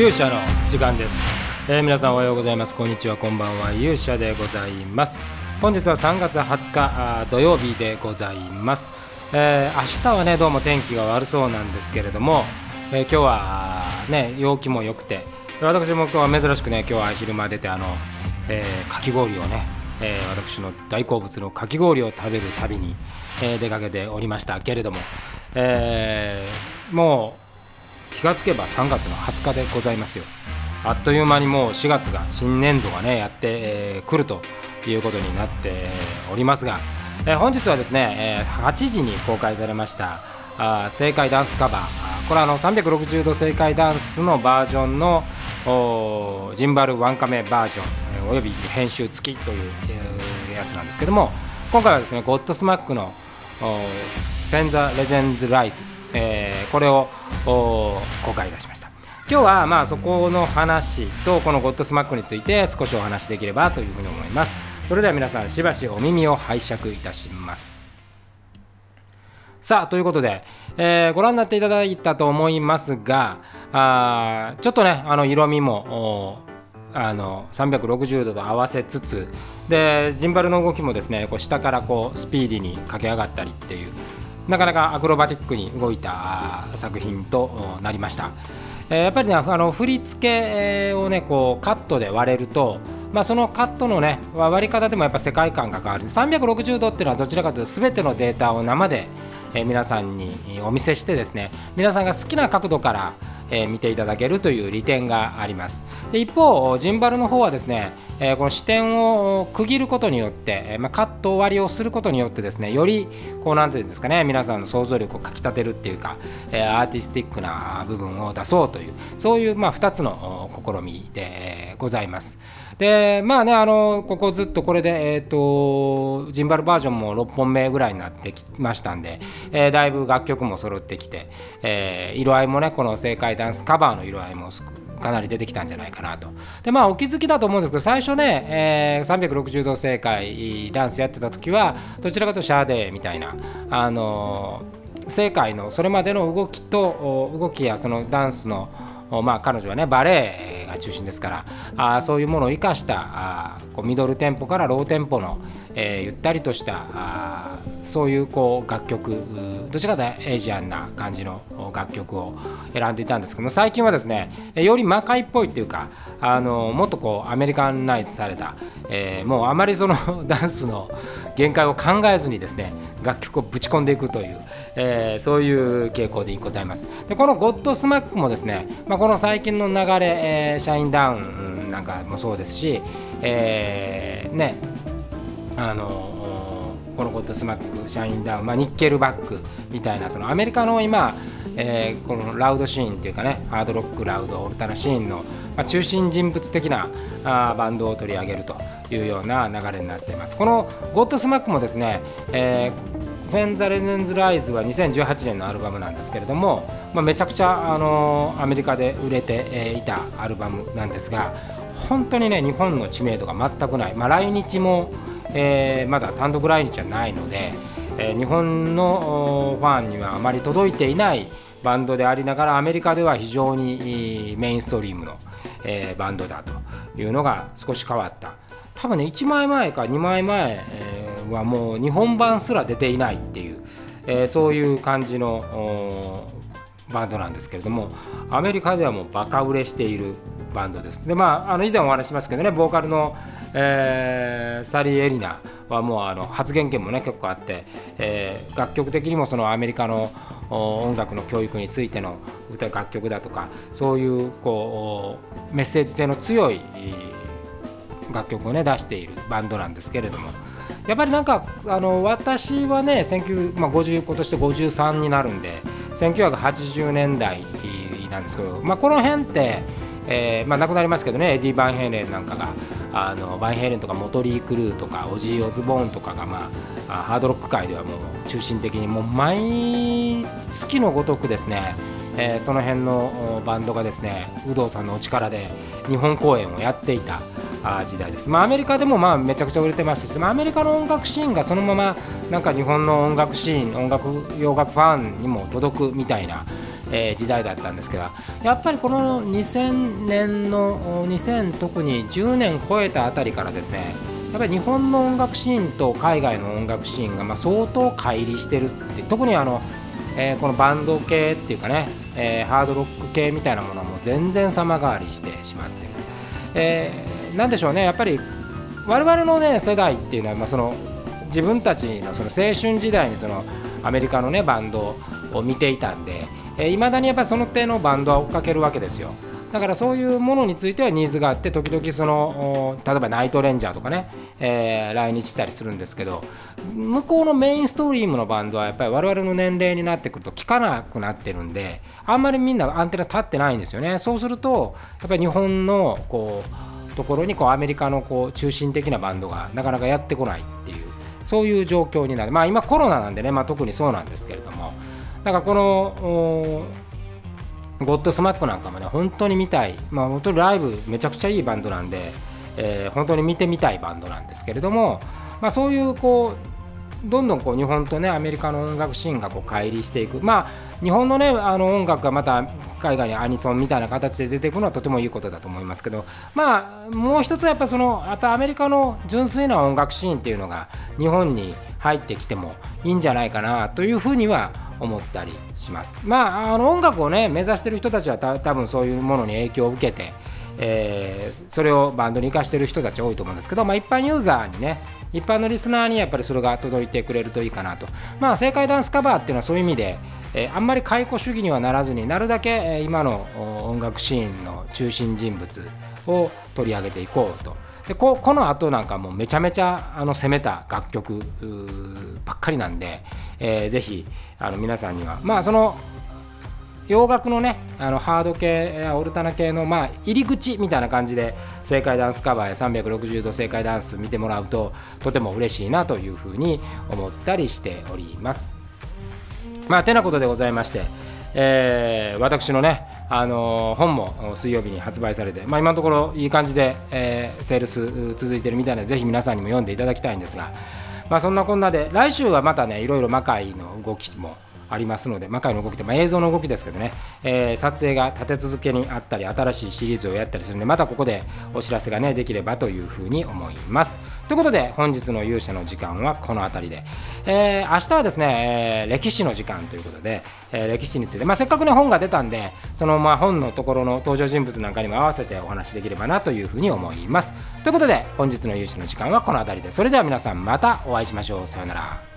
勇者の時間です、えー皆さんおはようございます。こんにちはこんばんは。勇者でございます。本日は3月20日土曜日でございます、えー明日はねどうも天気が悪そうなんですけれども、えー今日はね陽気も良くて私も今日は珍しくね今日は昼間出てあの、えーかき氷をね、えー私の大好物のかき氷を食べる旅に、えー出かけておりましたけれども、えーもう気がつけば3月の20日でございますよ。あっという間にもう4月が新年度がねやってえーくるということになっておりますが、えー本日はですね、えー8時に公開されましたあ正解ダンスカバー。これはあの360度正解ダンスのバージョンのジンバルワンカメバージョンえーおよび編集付きという、えーやつなんですけども今回はですねゴッドスマックのおーフェンザ・レジェンズ・ライズ、えーこれを公開いたしました。今日はまあそこの話とこのゴッドスマックについて少しお話しできればというふうに思います。それでは皆さんしばしお耳を拝借いたします。さあということで、えーご覧になっていただいたと思いますがあちょっとねあの色味もあの360度と合わせつつでジンバルの動きもですねこう下からこうスピーディーに駆け上がったりっていうなかなかアクロバティックに動いた作品となりました。えやっぱりねあの振り付けをねこうカットで割れると、まあ、そのカットのね割り方でもやっぱ世界観が変わる360度っていうのはどちらかというと全てのデータを生で、皆さんにお見せしてですね皆さんが好きな角度からえー見ていただけるという利点があります。で一方ジンバルの方はですね、えーこの視点を区切ることによって、えーまあ、カット割りをすることによってですねよりこうなんていうんですかね皆さんの想像力をかきたてるっていうか、えアーティスティックな部分を出そうというそういうまあ2つの試みでございます。でまあねあのここずっとこれで、えー、とジンバルバージョンも6本目ぐらいになってきましたんで、えだいぶ楽曲も揃ってきて、え色合いもねこの SEIKAIDANCE カバーの色合いもかなり出てきたんじゃないかなと。でまあお気づきだと思うんですけど最初ね、えー360度 SEIKAIDANCE やってた時はどちらかというとシャーデーみたいなあのー正解のそれまでの動きと動きやそのダンスのまあ彼女はねバレエが中心ですからあそういうものを生かしたあこうミドルテンポからローテンポの、えーゆったりとしたあそういうこう楽曲どちらかというとエイジアンな感じの楽曲を選んでいたんですけども最近はですねえより魔界っぽいっていうかあのもっとこうアメリカンナイズされた、えーもうあまりその ダンスの限界を考えずにですね楽曲をぶち込んでいくという、えーそういう傾向でございます。でこのゴッドスマックもですね、まあ、この最近の流れ、えーシャインダウンなんかもそうですし、えーねあのこのゴッドスマックシャインダウン、まあ、ニッケルバックみたいなそのアメリカの今、えーこのラウドシーンっていうかねハードロックラウドオルタナシーンの、まあ、中心人物的なあバンドを取り上げるというような流れになっています。このゴッドスマックもですね、えー When Legends Rise は2018年のアルバムなんですけれども、まあ、めちゃくちゃ、あのアメリカで売れてえいたアルバムなんですが本当にね日本の知名度が全くない、まあ、来日も、えーまだ単独来日はないので、えー日本のファンにはあまり届いていないバンドでありながらアメリカでは非常にメインストリームの、えーバンドだというのが少し変わった。多分ね1枚前か2枚前えはもう日本版すら出ていないっていう、えーそういう感じのバンドなんですけれどもアメリカではもうバカ売れしているバンドです。でまああの以前お話しますけどねボーカルの、えーサリー・エリナはもうあの発言権もね結構あって、えー楽曲的にもそのアメリカの音楽の教育についての歌楽曲だとかそういうこうメッセージ性の強い楽曲をね出しているバンドなんですけれどもやっぱりなんかあの私はね19、まあ、50今年で53になるんで1980年代なんですけど、まあ、この辺って、えーまあ、亡くなりますけどねエディ・バンヘイレンなんかがあのバンヘイレンとかモトリー・クルーとかオジー・オズボーンとかが、まあ、ハードロック界ではもう中心的にもう毎月のごとくですねえーその辺のバンドがですね有働さんのお力で日本公演をやっていた。時代です、まあ、アメリカでもまあめちゃくちゃ売れてましたし、まあ、アメリカの音楽シーンがそのままなんか日本の音楽シーン音楽洋楽ファンにも届くみたいな、えー、時代だったんですけどやっぱりこの2000年の2000特に10年超えたあたりからですねやっぱり日本の音楽シーンと海外の音楽シーンがま相当乖離してるって特にあの、えー、このバンド系っていうかね、えー、ハードロック系みたいなものはもう全然様変わりしてしまってる、え、なんでしょうねやっぱり我々のね世代っていうのはまあその自分たちのその青春時代にそのアメリカのねバンドを見ていたんでいま、だにやっぱその手のバンドは追っかけるわけですよ。だからそういうものについてはニーズがあって時々その例えばナイトレンジャーとかね、えー、来日したりするんですけど向こうのメインストリームのバンドはやっぱり我々の年齢になってくると聴かなくなってるんであんまりみんなアンテナ立ってないんですよねそうするとやっぱり日本のこうところにこうアメリカのこう中心的なバンドがなかなかやってこないっていうそういう状況になる。まあ今コロナなんでね、まあ、特にそうなんですけれどもだからこのゴッドスマックなんかもね本当に見たいまあ本当にライブめちゃくちゃいいバンドなんで、えー、本当に見てみたいバンドなんですけれども、まあ、そういうこうどんどんこう日本とねアメリカの音楽シーンがこう乖離していくまあ日本のねあの音楽がまた海外にアニソンみたいな形で出てくのはとてもいいことだと思いますけどまあもう一つはやっぱそのやっぱアメリカの純粋な音楽シーンっていうのが日本に入ってきてもいいんじゃないかなというふうには思ったりします。まあ、あの音楽をね目指してる人たちはた多分そういうものに影響を受けて、えー、それをバンドに生かしてる人たち多いと思うんですけど、まあ、一般ユーザーにね一般のリスナーにやっぱりそれが届いてくれるといいかなと。まあ正解ダンスカバーっていうのはそういう意味で、えー、あんまり解雇主義にはならずになるだけ、え、今の音楽シーンの中心人物を取り上げていこうと。でここの後なんかもうめちゃめちゃあの攻めた楽曲ばっかりなんで、えー、ぜひあの皆さんにはまあその洋楽のねあのハード系オルタナ系のまあ入り口みたいな感じで正解ダンスカバーや360度正解ダンス見てもらうととても嬉しいなというふうに思ったりしております。まあてなことでございまして、えー、私のねあの本も水曜日に発売されて、まあ、今のところいい感じで、えー、セールス続いてるみたいなのでぜひ皆さんにも読んでいただきたいんですが、まあ、そんなこんなで来週はまたねいろいろ魔界の動きもありますので魔界の動きって、まあ、映像の動きですけどね、えー、撮影が立て続けにあったり新しいシリーズをやったりするんでまたここでお知らせがねできればというふうに思います。ということで本日の勇者の時間はこの辺りで、えー、明日はですね、えー、歴史の時間ということで、え歴史について、まあ、せっかくね本が出たんでそのまあ本のところの登場人物なんかにも合わせてお話しできればなというふうに思います。ということで本日の勇者の時間はこの辺りで。それでは皆さんまたお会いしましょう。さようなら。